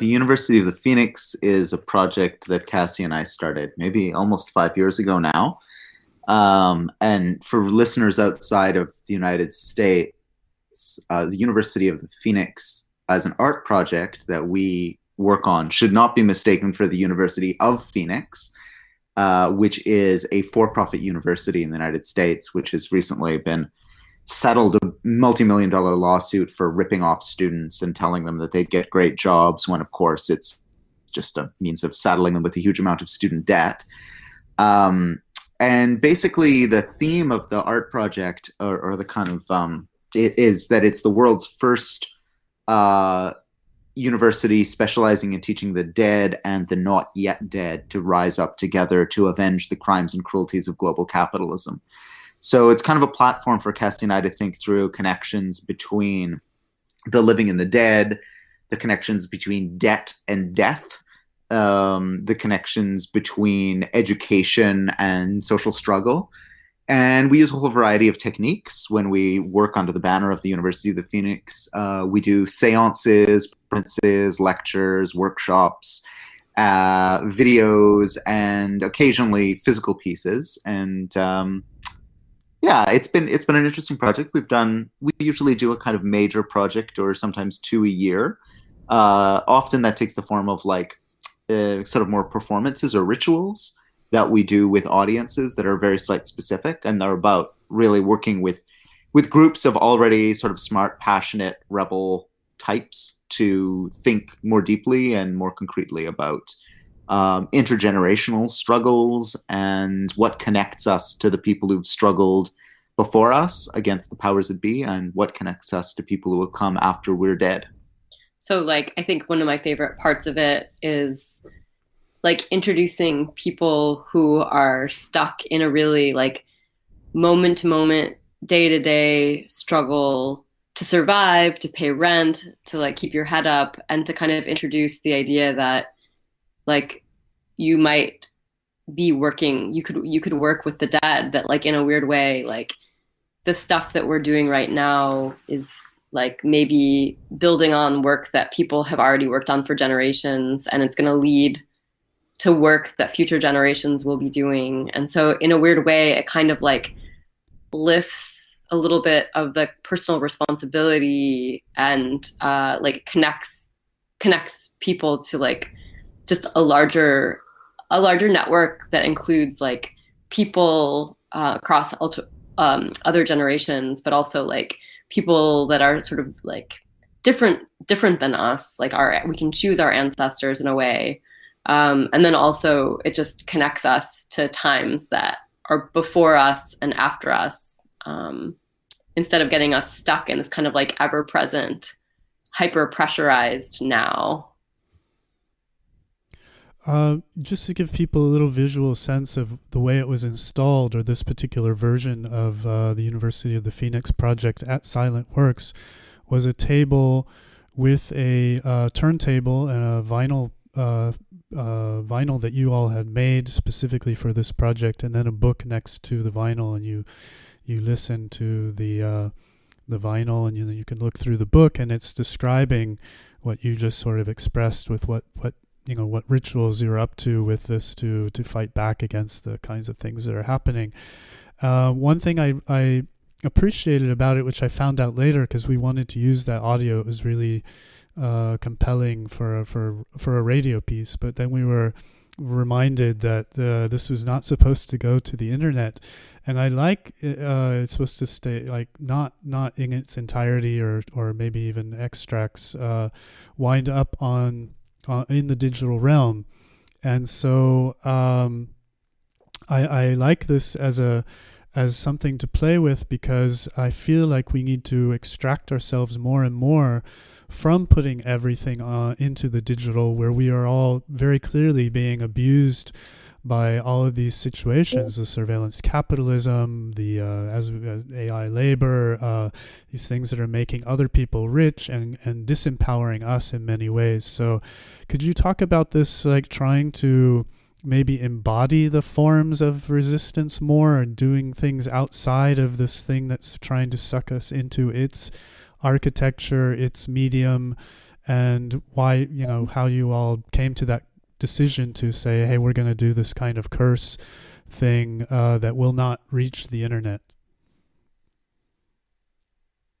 the University of the Phoenix is a project that Cassie and I started maybe almost five years ago now. Um, and for listeners outside of the United States, uh, the University of the Phoenix, as an art project that we work on, should not be mistaken for the University of Phoenix, uh, which is a for profit university in the United States, which has recently been settled a multi-million dollar lawsuit for ripping off students and telling them that they'd get great jobs when of course it's just a means of saddling them with a huge amount of student debt. Um, and basically the theme of the art project or, or the kind of um, it is that it's the world's first uh, university specializing in teaching the dead and the not yet dead to rise up together to avenge the crimes and cruelties of global capitalism so it's kind of a platform for Cassie and I to think through connections between the living and the dead, the connections between debt and death, um, the connections between education and social struggle. And we use a whole variety of techniques when we work under the banner of the University of the Phoenix. Uh, we do seances, princes, lectures, workshops, uh, videos, and occasionally physical pieces. And um, yeah it's been it's been an interesting project. We've done we usually do a kind of major project or sometimes two a year. Uh, often that takes the form of like uh, sort of more performances or rituals that we do with audiences that are very site specific and they're about really working with with groups of already sort of smart passionate rebel types to think more deeply and more concretely about um, intergenerational struggles and what connects us to the people who've struggled before us against the powers that be and what connects us to people who will come after we're dead. So, like, I think one of my favorite parts of it is like introducing people who are stuck in a really like moment to moment, day to day struggle to survive, to pay rent, to like keep your head up, and to kind of introduce the idea that like you might be working you could you could work with the dead that like in a weird way like the stuff that we're doing right now is like maybe building on work that people have already worked on for generations and it's going to lead to work that future generations will be doing. And so in a weird way it kind of like lifts a little bit of the personal responsibility and uh, like connects connects people to like just a larger a larger network that includes like people uh, across um, other generations, but also like people that are sort of like different different than us. Like our we can choose our ancestors in a way, um, and then also it just connects us to times that are before us and after us. Um, instead of getting us stuck in this kind of like ever present, hyper pressurized now uh, just to give people a little visual sense of the way it was installed, or this particular version of uh, the University of the Phoenix project at Silent Works, was a table with a uh, turntable and a vinyl uh, uh, vinyl that you all had made specifically for this project, and then a book next to the vinyl, and you you listen to the the vinyl, and you you can look through the book, and it's describing what you just sort of expressed with what what you know what rituals you're up to with this to to fight back against the kinds of things that are happening. Uh, one thing I I appreciated about it, which I found out later because we wanted to use that audio, it was really uh, compelling for for for a radio piece. But then we were reminded that uh, this was not supposed to go to the internet, and I like uh, it's supposed to stay like not not in its entirety or or maybe even extracts uh, wind up on uh, in the digital realm. And so um, I, I like this as a as something to play with because I feel like we need to extract ourselves more and more from putting everything uh, into the digital, where we are all very clearly being abused by all of these situations the surveillance capitalism the uh, as, ai labor uh, these things that are making other people rich and and disempowering us in many ways. So could you talk about this like trying to maybe embody the forms of resistance more and doing things outside of this thing that's trying to suck us into its architecture its medium and why you know how you all came to that decision to say, hey, we're going to do this kind of curse thing uh, that will not reach the internet.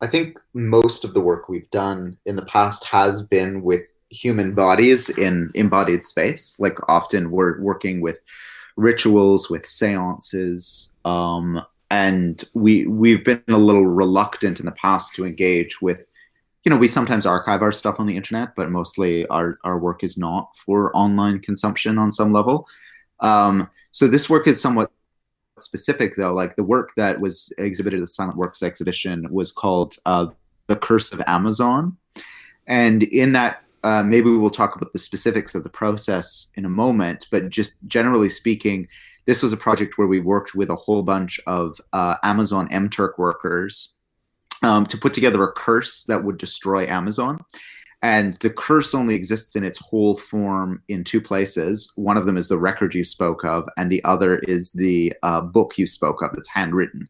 I think most of the work we've done in the past has been with human bodies in embodied space. Like often we're working with rituals, with seances, um, and we we've been a little reluctant in the past to engage with. You know, we sometimes archive our stuff on the internet, but mostly our our work is not for online consumption on some level. Um, so this work is somewhat specific though like the work that was exhibited at the silent works exhibition was called uh, the curse of amazon and in that uh, maybe we will talk about the specifics of the process in a moment but just generally speaking this was a project where we worked with a whole bunch of uh, amazon mturk workers um, to put together a curse that would destroy amazon and the curse only exists in its whole form in two places. One of them is the record you spoke of, and the other is the uh, book you spoke of that's handwritten.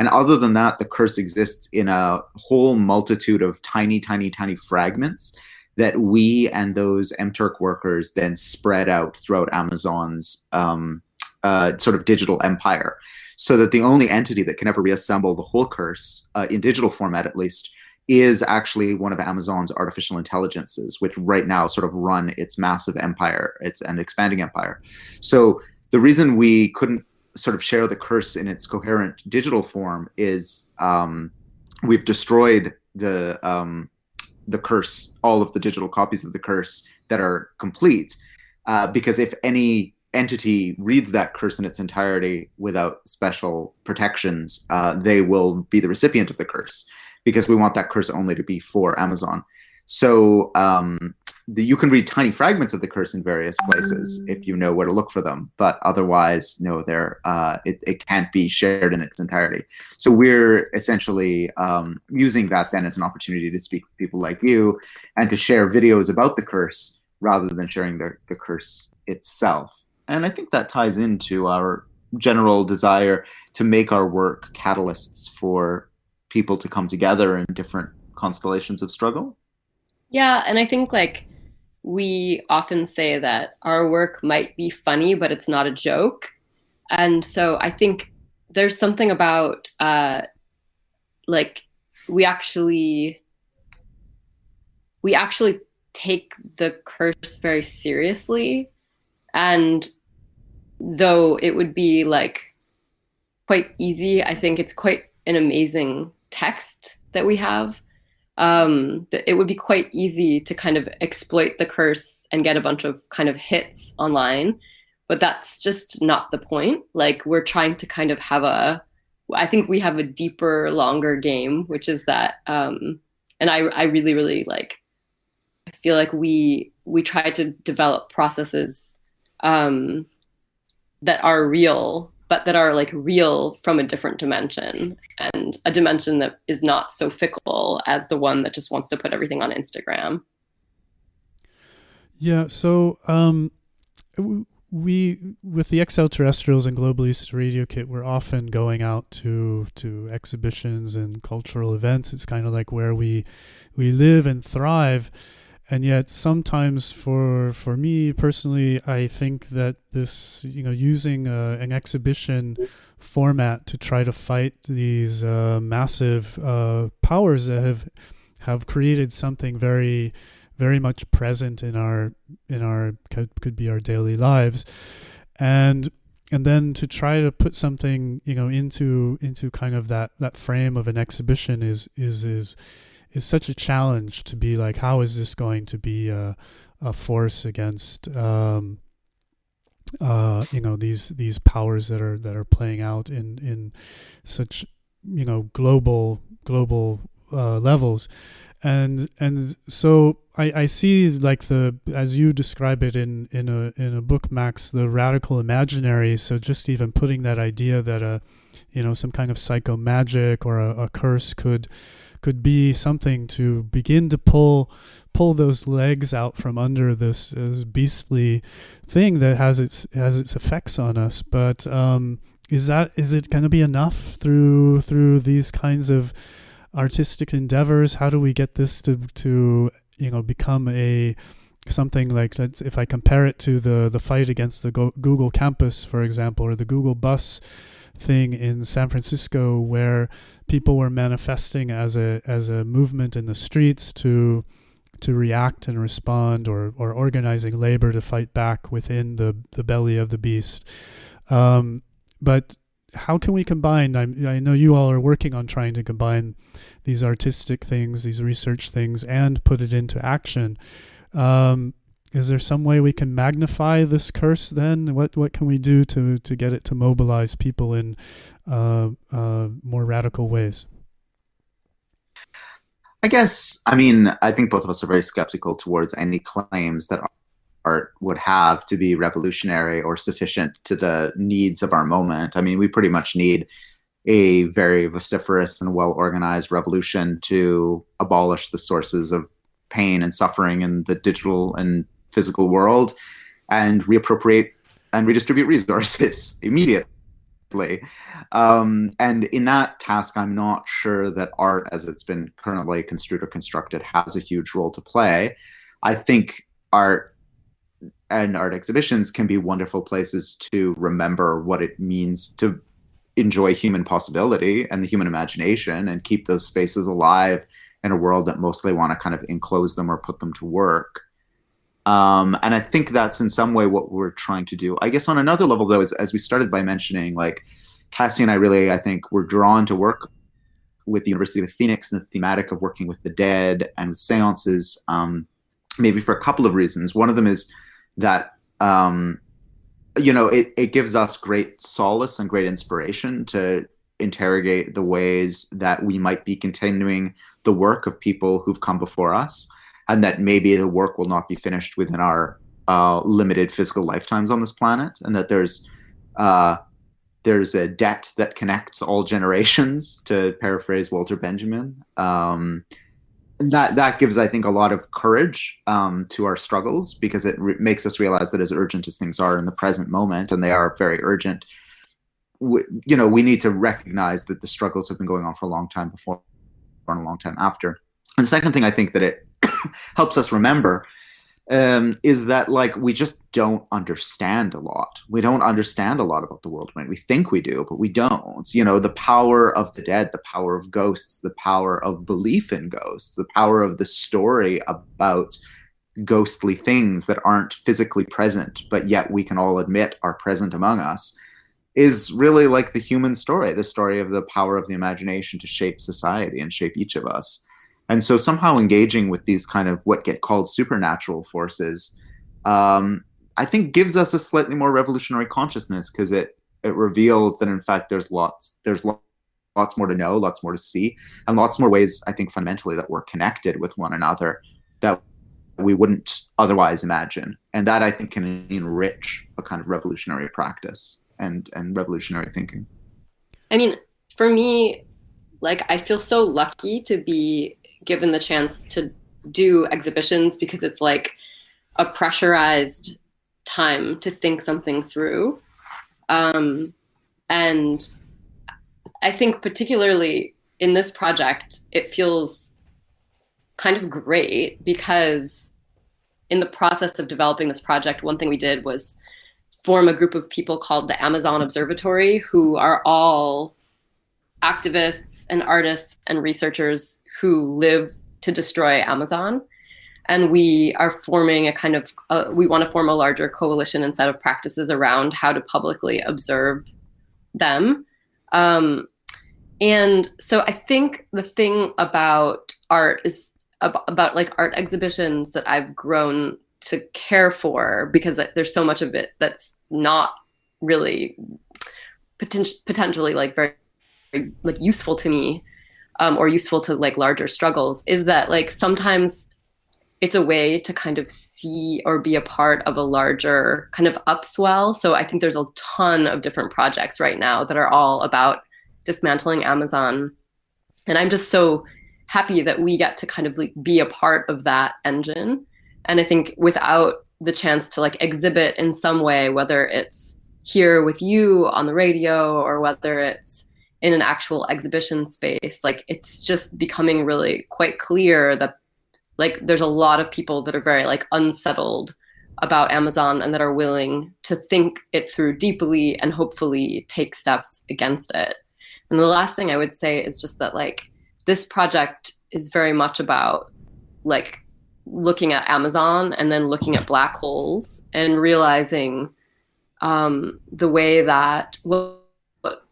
And other than that, the curse exists in a whole multitude of tiny, tiny, tiny fragments that we and those MTurk workers then spread out throughout Amazon's um, uh, sort of digital empire. So that the only entity that can ever reassemble the whole curse, uh, in digital format at least, is actually one of Amazon's artificial intelligences, which right now sort of run its massive empire, it's an expanding empire. So the reason we couldn't sort of share the curse in its coherent digital form is um, we've destroyed the um, the curse, all of the digital copies of the curse that are complete, uh, because if any entity reads that curse in its entirety without special protections, uh, they will be the recipient of the curse because we want that curse only to be for Amazon. So um, the, you can read tiny fragments of the curse in various places if you know where to look for them, but otherwise, no, there uh, it, it can't be shared in its entirety. So we're essentially um, using that then as an opportunity to speak with people like you and to share videos about the curse rather than sharing the, the curse itself. And I think that ties into our general desire to make our work catalysts for people to come together in different constellations of struggle. Yeah, and I think like we often say that our work might be funny, but it's not a joke. And so I think there's something about uh, like we actually we actually take the curse very seriously and though it would be like quite easy i think it's quite an amazing text that we have, um, it would be quite easy to kind of exploit the curse and get a bunch of kind of hits online. But that's just not the point. Like we're trying to kind of have a, I think we have a deeper, longer game, which is that, um, and I, I really, really like, I feel like we we try to develop processes um, that are real but that are like real from a different dimension and a dimension that is not so fickle as the one that just wants to put everything on Instagram. Yeah, so um, we with the extraterrestrials and Global East Radio Kit, we're often going out to to exhibitions and cultural events. It's kind of like where we we live and thrive and yet sometimes for for me personally i think that this you know using uh, an exhibition format to try to fight these uh, massive uh, powers that have have created something very very much present in our in our could, could be our daily lives. And and then to try to put something you know into into kind of that that frame of an exhibition is is is is such a challenge to be like, how is this going to be a, a force against, um, uh, you know, these these powers that are that are playing out in in such you know global global uh, levels, and and so I, I see like the as you describe it in in a in a book Max the radical imaginary. So just even putting that idea that a you know some kind of psycho magic or a, a curse could could be something to begin to pull pull those legs out from under this, this beastly thing that has its has its effects on us. But um, is that is it going to be enough through through these kinds of artistic endeavors? How do we get this to to you know become a something like if I compare it to the the fight against the Google campus, for example, or the Google bus thing in San Francisco, where people were manifesting as a as a movement in the streets to to react and respond, or or organizing labor to fight back within the the belly of the beast. Um, but how can we combine? I, I know you all are working on trying to combine these artistic things, these research things, and put it into action. Um, is there some way we can magnify this curse then? What what can we do to to get it to mobilize people in uh, uh, more radical ways? I guess I mean I think both of us are very skeptical towards any claims that art would have to be revolutionary or sufficient to the needs of our moment. I mean, we pretty much need a very vociferous and well organized revolution to abolish the sources of pain and suffering in the digital and physical world and reappropriate and redistribute resources immediately. Um, and in that task, I'm not sure that art, as it's been currently construed or constructed, has a huge role to play. I think art and art exhibitions can be wonderful places to remember what it means to enjoy human possibility and the human imagination and keep those spaces alive in a world that mostly want to kind of enclose them or put them to work. Um, and I think that's in some way what we're trying to do. I guess on another level, though, is as we started by mentioning, like Cassie and I really, I think, were drawn to work with the University of the Phoenix and the thematic of working with the dead and with seances, um, maybe for a couple of reasons. One of them is that um, you know it, it gives us great solace and great inspiration to interrogate the ways that we might be continuing the work of people who've come before us and that maybe the work will not be finished within our uh, limited physical lifetimes on this planet and that there's uh, there's a debt that connects all generations to paraphrase walter benjamin um, that that gives I think a lot of courage um, to our struggles because it re- makes us realize that as urgent as things are in the present moment, and they are very urgent, we, you know, we need to recognize that the struggles have been going on for a long time before and a long time after. And the second thing I think that it helps us remember um, is that like we just don't understand a lot. We don't understand a lot about the world. Right? We think we do, but we don't. You know, the power of the dead, the power of ghosts, the power of belief in ghosts, the power of the story about ghostly things that aren't physically present, but yet we can all admit are present among us, is really like the human story, the story of the power of the imagination to shape society and shape each of us. And so somehow engaging with these kind of what get called supernatural forces, um, I think gives us a slightly more revolutionary consciousness because it it reveals that in fact there's lots there's lots more to know, lots more to see, and lots more ways I think fundamentally that we're connected with one another that we wouldn't otherwise imagine, and that I think can enrich a kind of revolutionary practice and and revolutionary thinking. I mean, for me, like I feel so lucky to be given the chance to do exhibitions because it's like a pressurized time to think something through. Um, and I think, particularly in this project, it feels kind of great because in the process of developing this project, one thing we did was form a group of people called the Amazon Observatory, who are all activists and artists and researchers who live to destroy Amazon. And we are forming a kind of, uh, we want to form a larger coalition and set of practices around how to publicly observe them. Um, and so I think the thing about art is about, about like art exhibitions that I've grown to care for because there's so much of it that's not really poten- potentially like very like useful to me um, or useful to like larger struggles is that like sometimes it's a way to kind of see or be a part of a larger kind of upswell. So I think there's a ton of different projects right now that are all about dismantling Amazon. And I'm just so happy that we get to kind of like be a part of that engine. And I think without the chance to like exhibit in some way, whether it's here with you on the radio or whether it's in an actual exhibition space like it's just becoming really quite clear that like there's a lot of people that are very like unsettled about Amazon and that are willing to think it through deeply and hopefully take steps against it. And the last thing I would say is just that like this project is very much about like looking at Amazon and then looking at black holes and realizing um, the way that well,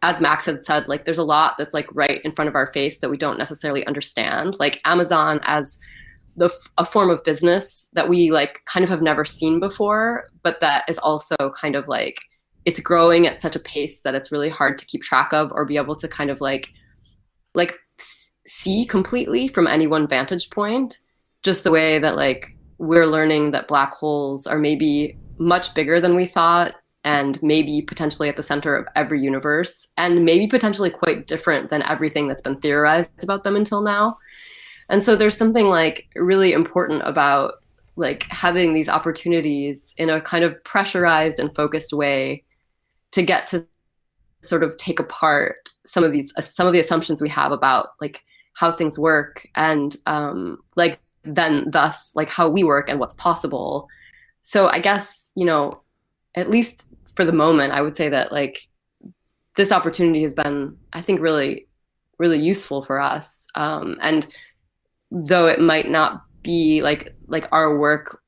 as Max had said, like there's a lot that's like right in front of our face that we don't necessarily understand. Like Amazon as the a form of business that we like kind of have never seen before, but that is also kind of like it's growing at such a pace that it's really hard to keep track of or be able to kind of like like see completely from any one vantage point. Just the way that like we're learning that black holes are maybe much bigger than we thought and maybe potentially at the center of every universe and maybe potentially quite different than everything that's been theorized about them until now. And so there's something like really important about like having these opportunities in a kind of pressurized and focused way to get to sort of take apart some of these uh, some of the assumptions we have about like how things work and um like then thus like how we work and what's possible. So i guess you know at least for the moment i would say that like this opportunity has been i think really really useful for us um and though it might not be like like our work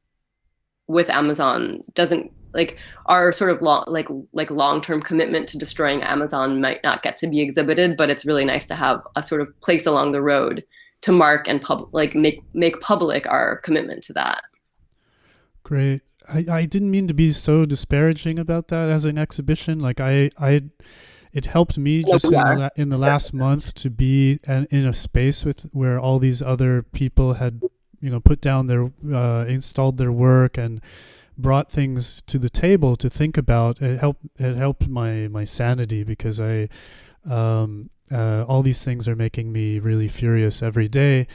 with Amazon doesn't like our sort of long like like long-term commitment to destroying Amazon might not get to be exhibited, but it's really nice to have a sort of place along the road to mark and pub like make make public our commitment to that. Great. I, I didn't mean to be so disparaging about that as an exhibition. Like I I it helped me just in the, in the last month to be an, in a space with where all these other people had you know put down their uh, installed their work and brought things to the table to think about. It helped it helped my my sanity because i um, uh, all these things are making me really furious every day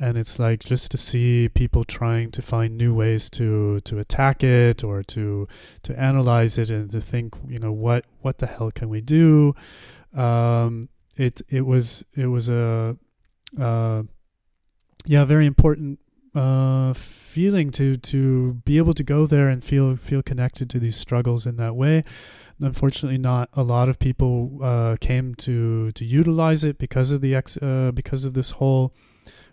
and it's like just to see people trying to find new ways to to attack it or to to analyze it and to think you know what what the hell can we do? Um, it it was it was a uh, yeah very important uh, feeling to to be able to go there and feel feel connected to these struggles in that way. Unfortunately not a lot of people uh, came to to utilize it because of the ex uh, because of this whole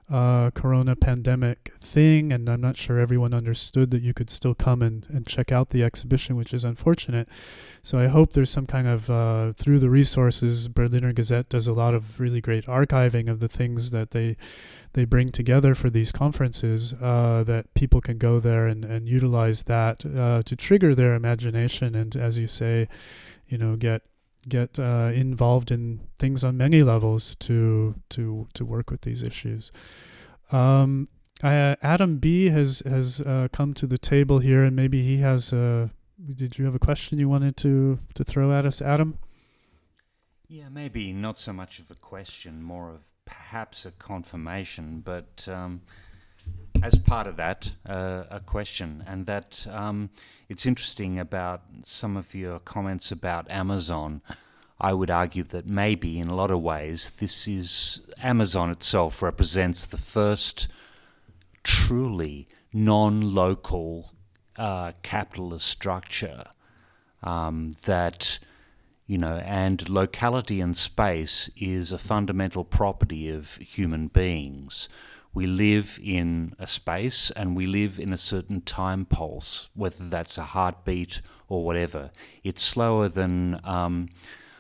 uh, corona pandemic thing, and I'm not sure everyone understood that you could still come and, and check out the exhibition, which is unfortunate. So I hope there's some kind of, uh, through the resources, Berliner Gazette does a lot of really great archiving of the things that they they bring together for these conferences, uh, that people can go there and, and utilize that uh, to trigger their imagination and, as you say, you know, get get uh, involved in things on many levels to to to work with these issues. Um, I, Adam B has has uh, come to the table here, and maybe he has a. Did you have a question you wanted to to throw at us, Adam? Yeah, maybe not so much of a question, more of perhaps a confirmation, but. Um, as part of that, uh, a question, and that um, it's interesting about some of your comments about Amazon. I would argue that maybe, in a lot of ways, this is Amazon itself represents the first truly non-local uh, capitalist structure um, that you know, and locality and space is a fundamental property of human beings we live in a space and we live in a certain time pulse, whether that's a heartbeat or whatever. It's slower than um,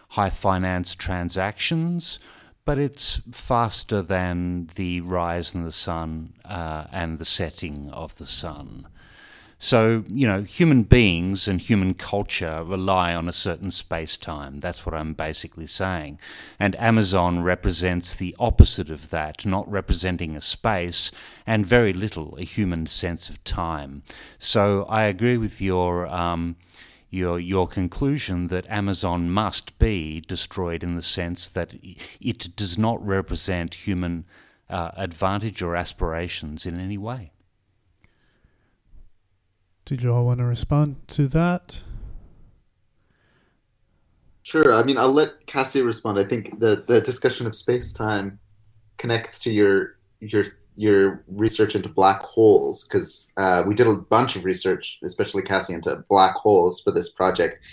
high finance transactions, but it's faster than the rise in the sun uh, and the setting of the sun. So, you know, human beings and human culture rely on a certain space time. That's what I'm basically saying. And Amazon represents the opposite of that, not representing a space and very little a human sense of time. So I agree with your. Um, your your conclusion that Amazon must be destroyed in the sense that it does not represent human uh, advantage or aspirations in any way. Did you all want to respond to that? Sure. I mean, I'll let Cassie respond. I think the, the discussion of space time connects to your your your research into black holes because uh, we did a bunch of research, especially Cassie, into black holes for this project,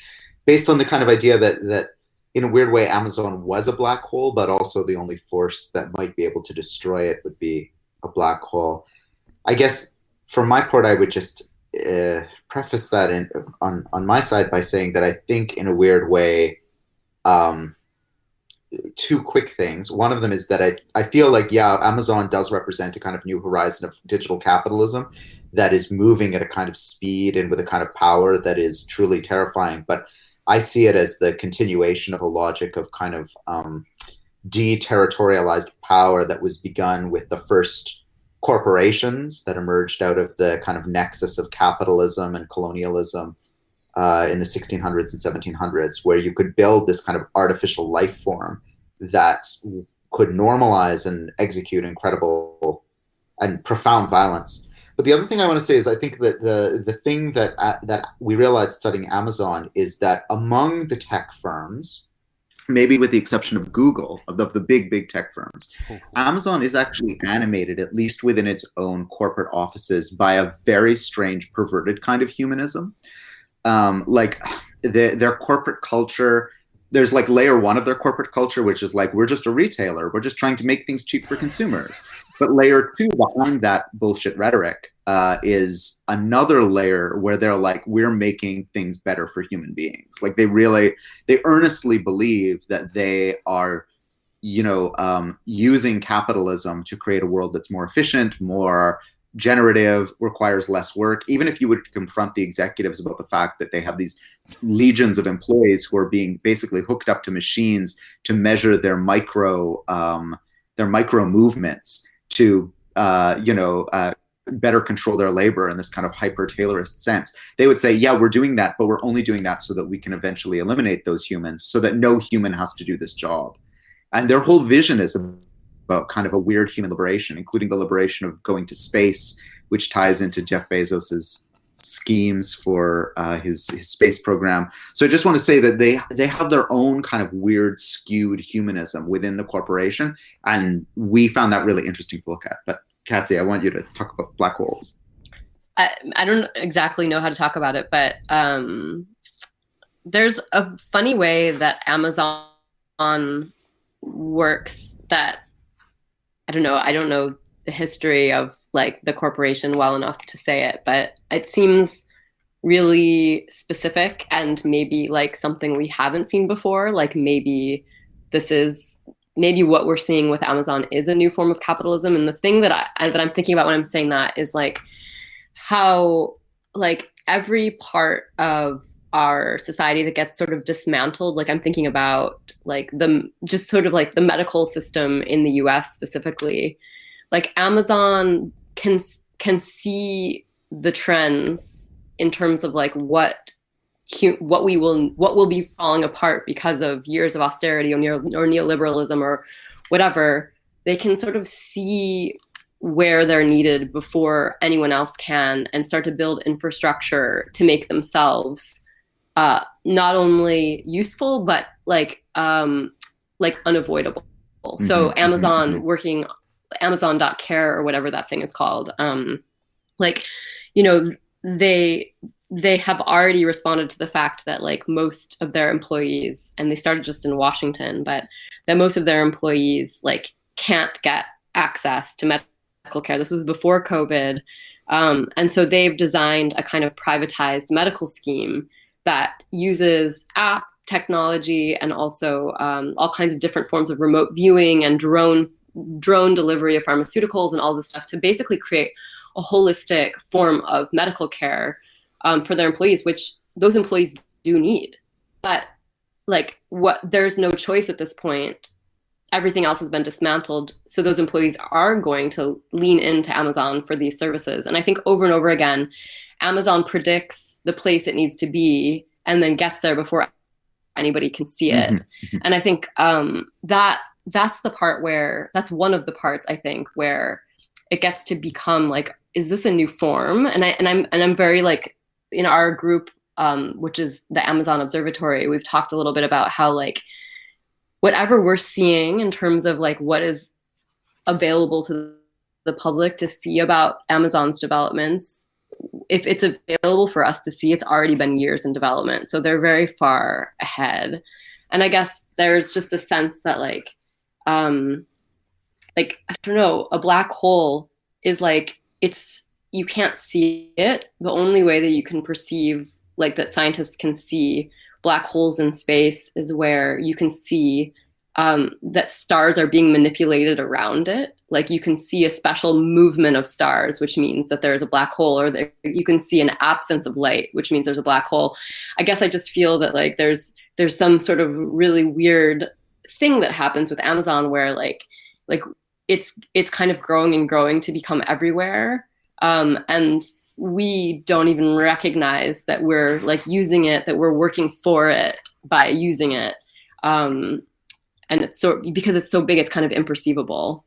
based on the kind of idea that that in a weird way Amazon was a black hole, but also the only force that might be able to destroy it would be a black hole. I guess for my part, I would just uh, preface that in, on on my side by saying that I think in a weird way. Um, two quick things. One of them is that I, I feel like, yeah, Amazon does represent a kind of new horizon of digital capitalism that is moving at a kind of speed and with a kind of power that is truly terrifying. But I see it as the continuation of a logic of kind of um, deterritorialized power that was begun with the first corporations that emerged out of the kind of nexus of capitalism and colonialism uh, in the 1600s and 1700s, where you could build this kind of artificial life form that could normalize and execute incredible and profound violence. But the other thing I want to say is I think that the the thing that uh, that we realized studying Amazon is that among the tech firms, maybe with the exception of Google, of the, of the big big tech firms, Amazon is actually animated, at least within its own corporate offices, by a very strange, perverted kind of humanism. Um, like the, their corporate culture there's like layer one of their corporate culture, which is like we're just a retailer, we're just trying to make things cheap for consumers. But layer two behind that bullshit rhetoric uh, is another layer where they're like we're making things better for human beings. Like they really, they earnestly believe that they are, you know, um, using capitalism to create a world that's more efficient, more generative requires less work. Even if you would confront the executives about the fact that they have these legions of employees who are being basically hooked up to machines to measure their micro um, their micro movements to uh, you know uh, better control their labor in this kind of hyper taylorist sense. They would say yeah we're doing that but we're only doing that so that we can eventually eliminate those humans so that no human has to do this job. And their whole vision is about kind of a weird human liberation, including the liberation of going to space, which ties into Jeff Bezos's schemes for uh, his his space program. So I just want to say that they they have their own kind of weird skewed humanism within the corporation, and we found that really interesting to look at. But Cassie, I want you to talk about black holes. I, I don't exactly know how to talk about it, but um, there's a funny way that Amazon works that I don't know. I don't know the history of like the corporation well enough to say it, but it seems really specific and maybe like something we haven't seen before. Like maybe this is maybe what we're seeing with Amazon is a new form of capitalism. And the thing that I that I'm thinking about when I'm saying that is like how like every part of our society that gets sort of dismantled like i'm thinking about like the just sort of like the medical system in the us specifically. Like amazon can can see the trends in terms of like what what we will what will be falling apart because of years of austerity or, neo, or neoliberalism or whatever. They can sort of see where they're needed before anyone else can and start to build infrastructure to make themselves uh, not only useful but like um, like unavoidable. Mm-hmm, so mm-hmm, Amazon mm-hmm. working Amazon.care or whatever that thing is called, um, like you know they they have already responded to the fact that like most of their employees and they started just in Washington, but that most of their employees like can't get access to medical care. This was before COVID. Um, and so they've designed a kind of privatized medical scheme that uses app technology and also um, all kinds of different forms of remote viewing and drone drone delivery of pharmaceuticals and all this stuff to basically create a holistic form of medical care um, for their employees, which those employees do need. But like what there's no choice at this point. Everything else has been dismantled. So those employees are going to lean into Amazon for these services. And I think over and over again, Amazon predicts the place it needs to be and then gets there before anybody can see it. Mm-hmm. mm-hmm. And I think um, that that's the part where that's one of the parts I think where it gets to become like, is this a new form? And I and I'm and I'm very like in our group, um, which is the Amazon Observatory, we've talked a little bit about how like whatever we're seeing in terms of like what is available to the public to see about Amazon's developments, if it's available for us to see, it's already been years in development. So they're very far ahead. And I guess there's just a sense that like um like I don't know, a black hole is like it's you can't see it. The only way that you can perceive like that scientists can see black holes in space is where you can see um, that stars are being manipulated around it. Like you can see a special movement of stars, which means that there's a black hole, or you can see an absence of light, which means there's a black hole. I guess I just feel that like there's there's some sort of really weird thing that happens with Amazon where like like it's it's kind of growing and growing to become everywhere, um, and we don't even recognize that we're like using it, that we're working for it by using it. Um, and it's so because it's so big it's kind of imperceivable